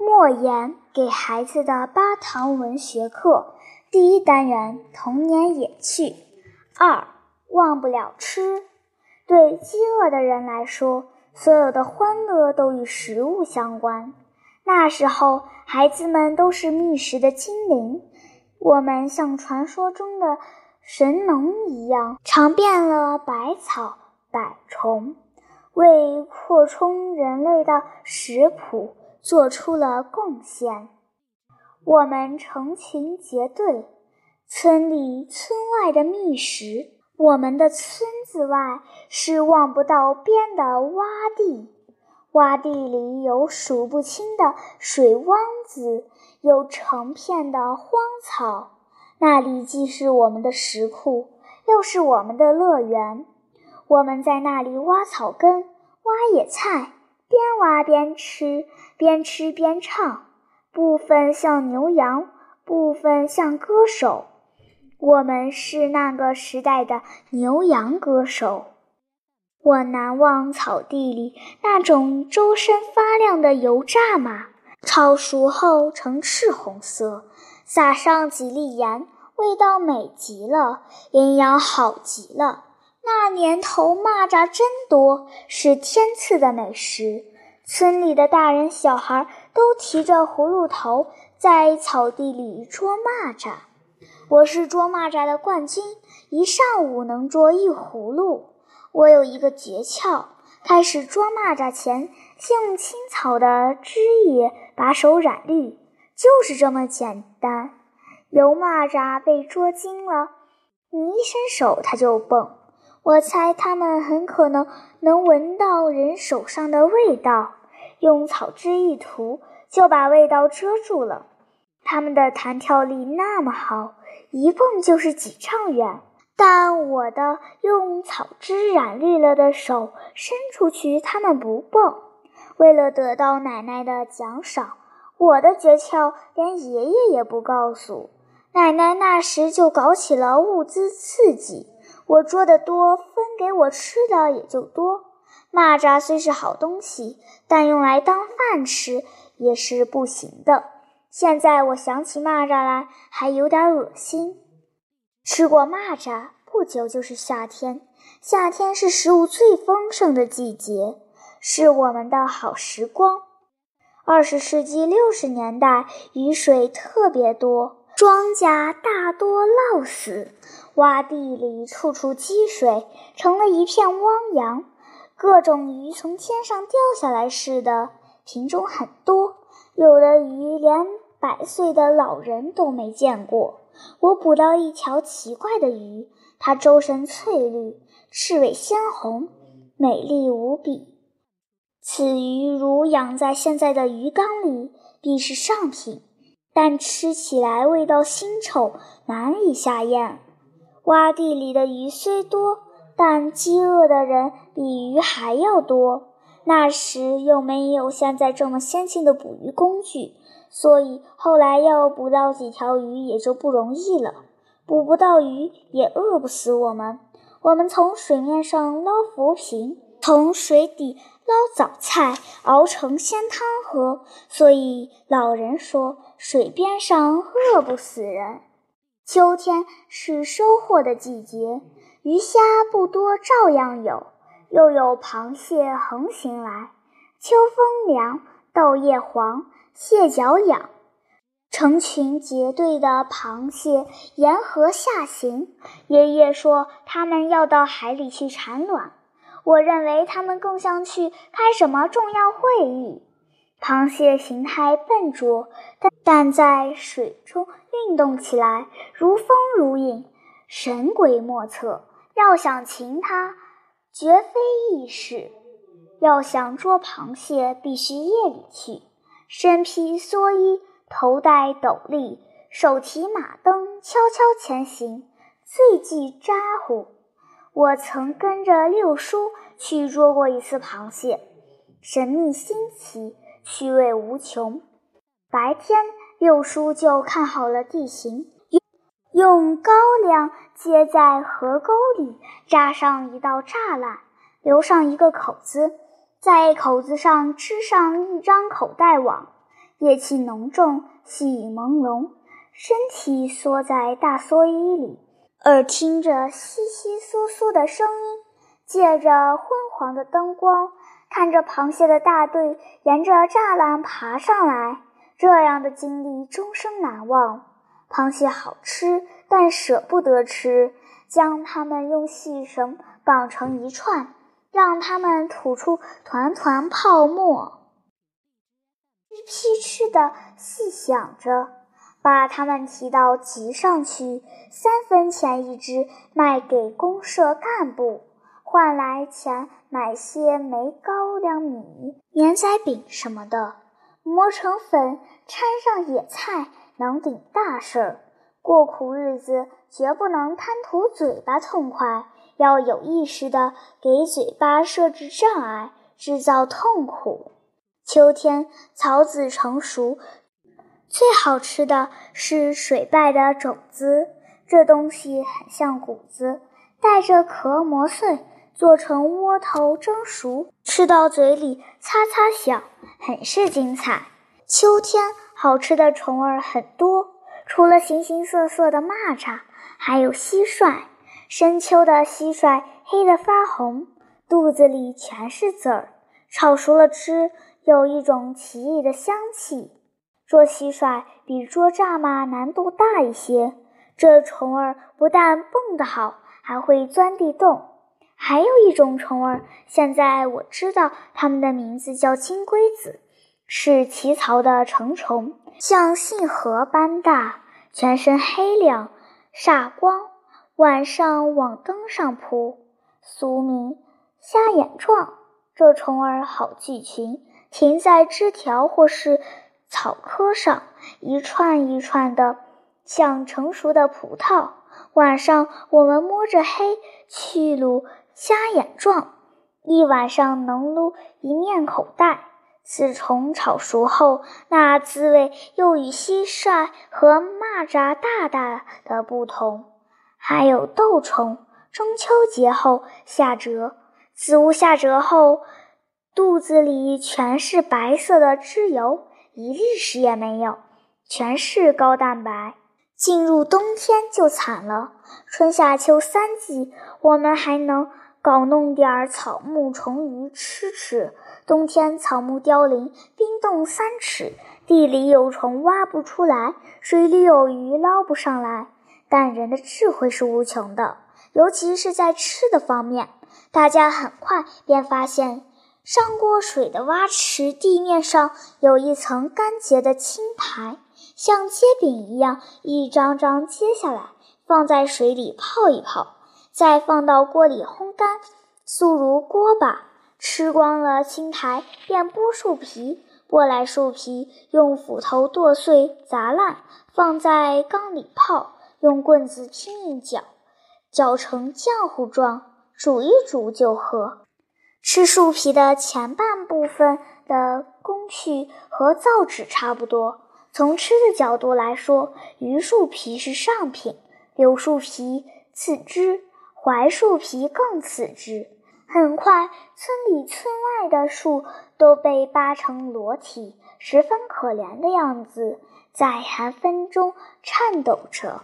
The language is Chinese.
莫言给孩子的八堂文学课第一单元：童年野趣。二，忘不了吃。对饥饿的人来说，所有的欢乐都与食物相关。那时候，孩子们都是觅食的精灵。我们像传说中的神农一样，尝遍了百草百虫，为扩充人类的食谱做出了贡献。我们成群结队，村里村外的觅食。我们的村子外是望不到边的洼地，洼地里有数不清的水洼子，有成片的荒草。那里既是我们的石库，又是我们的乐园。我们在那里挖草根、挖野菜，边挖边吃，边吃边唱。部分像牛羊，部分像歌手。我们是那个时代的牛羊歌手。我难忘草地里那种周身发亮的油炸马，炒熟后呈赤红色，撒上几粒盐，味道美极了，营养好极了。那年头蚂蚱真多，是天赐的美食。村里的大人小孩都提着葫芦头，在草地里捉蚂蚱。我是捉蚂蚱的冠军，一上午能捉一葫芦。我有一个诀窍：开始捉蚂蚱前，先用青草的汁液把手染绿，就是这么简单。有蚂蚱被捉精了，你一伸手它就蹦。我猜它们很可能能闻到人手上的味道，用草汁一涂，就把味道遮住了。它们的弹跳力那么好。一蹦就是几丈远，但我的用草汁染绿了的手伸出去，他们不蹦。为了得到奶奶的奖赏，我的诀窍连爷爷也不告诉。奶奶那时就搞起了物资刺激，我捉得多，分给我吃的也就多。蚂蚱虽是好东西，但用来当饭吃也是不行的。现在我想起蚂蚱来，还有点恶心。吃过蚂蚱，不久就是夏天。夏天是食物最丰盛的季节，是我们的好时光。二十世纪六十年代，雨水特别多，庄稼大多涝死，洼地里处处积水，成了一片汪洋。各种鱼从天上掉下来似的，品种很多。有的鱼连百岁的老人都没见过。我捕到一条奇怪的鱼，它周身翠绿，翅尾鲜红，美丽无比。此鱼如养在现在的鱼缸里，必是上品，但吃起来味道腥臭，难以下咽。洼地里的鱼虽多，但饥饿的人比鱼还要多。那时又没有现在这么先进的捕鱼工具，所以后来要捕到几条鱼也就不容易了。捕不到鱼也饿不死我们。我们从水面上捞浮萍，从水底捞早菜，熬成鲜汤喝。所以老人说，水边上饿不死人。秋天是收获的季节，鱼虾不多，照样有。又有螃蟹横行来，秋风凉，豆叶黄，蟹脚痒，成群结队的螃蟹沿河下行。爷爷说，他们要到海里去产卵。我认为他们更像去开什么重要会议。螃蟹形态笨拙，但但在水中运动起来如风如影，神鬼莫测。要想擒它，绝非易事。要想捉螃蟹，必须夜里去，身披蓑衣，头戴斗笠，手提马灯，悄悄前行，最忌咋呼。我曾跟着六叔去捉过一次螃蟹，神秘新奇，趣味无穷。白天，六叔就看好了地形。用高粱接在河沟里，扎上一道栅栏，留上一个口子，在口子上织上一张口袋网。夜气浓重，细雨朦胧，身体缩在大蓑衣里，耳听着窸窸窣窣的声音，借着昏黄的灯光，看着螃蟹的大队沿着栅栏爬上来。这样的经历终生难忘。螃蟹好吃，但舍不得吃，将它们用细绳绑成一串，让它们吐出团团泡沫。噼哧的细想着，把它们提到集上去，三分钱一只，卖给公社干部，换来钱买些煤高粱米、绵仔饼什么的，磨成粉，掺上野菜，能顶大事儿。过苦日子绝不能贪图嘴巴痛快，要有意识的给嘴巴设置障碍，制造痛苦。秋天草籽成熟，最好吃的是水败的种子。这东西很像谷子，带着壳磨碎，做成窝头蒸熟，吃到嘴里擦擦响，很是精彩。秋天好吃的虫儿很多，除了形形色色的蚂蚱，还有蟋蟀。深秋的蟋蟀黑得发红，肚子里全是籽儿，炒熟了吃。有一种奇异的香气。捉蟋蟀比捉蚱蜢难度大一些。这虫儿不但蹦得好，还会钻地洞。还有一种虫儿，现在我知道它们的名字叫金龟子，是奇草的成虫，像杏核般大，全身黑亮煞光，晚上往灯上扑，俗名瞎眼状。这虫儿好聚群。停在枝条或是草棵上，一串一串的，像成熟的葡萄。晚上我们摸着黑去卤瞎眼状，一晚上能撸一面口袋。此虫炒熟后，那滋味又与蟋蟀和蚂蚱大大的不同。还有豆虫，中秋节后下蛰，子午下蛰后。肚子里全是白色的脂油，一粒屎也没有，全是高蛋白。进入冬天就惨了，春夏秋三季，我们还能搞弄点草木虫鱼吃吃。冬天草木凋零，冰冻三尺，地里有虫挖不出来，水里有鱼捞不上来。但人的智慧是无穷的，尤其是在吃的方面，大家很快便发现。上过水的洼池地面上有一层干结的青苔，像煎饼一样，一张张揭下来，放在水里泡一泡，再放到锅里烘干，速如锅巴。吃光了青苔，便剥树皮，剥来树皮，用斧头剁碎砸烂，放在缸里泡，用棍子轻一搅，搅成浆糊状，煮一煮就喝。吃树皮的前半部分的工序和造纸差不多。从吃的角度来说，榆树皮是上品，柳树皮次之，槐树皮更次之。很快，村里村外的树都被扒成裸体，十分可怜的样子，在寒风中颤抖着。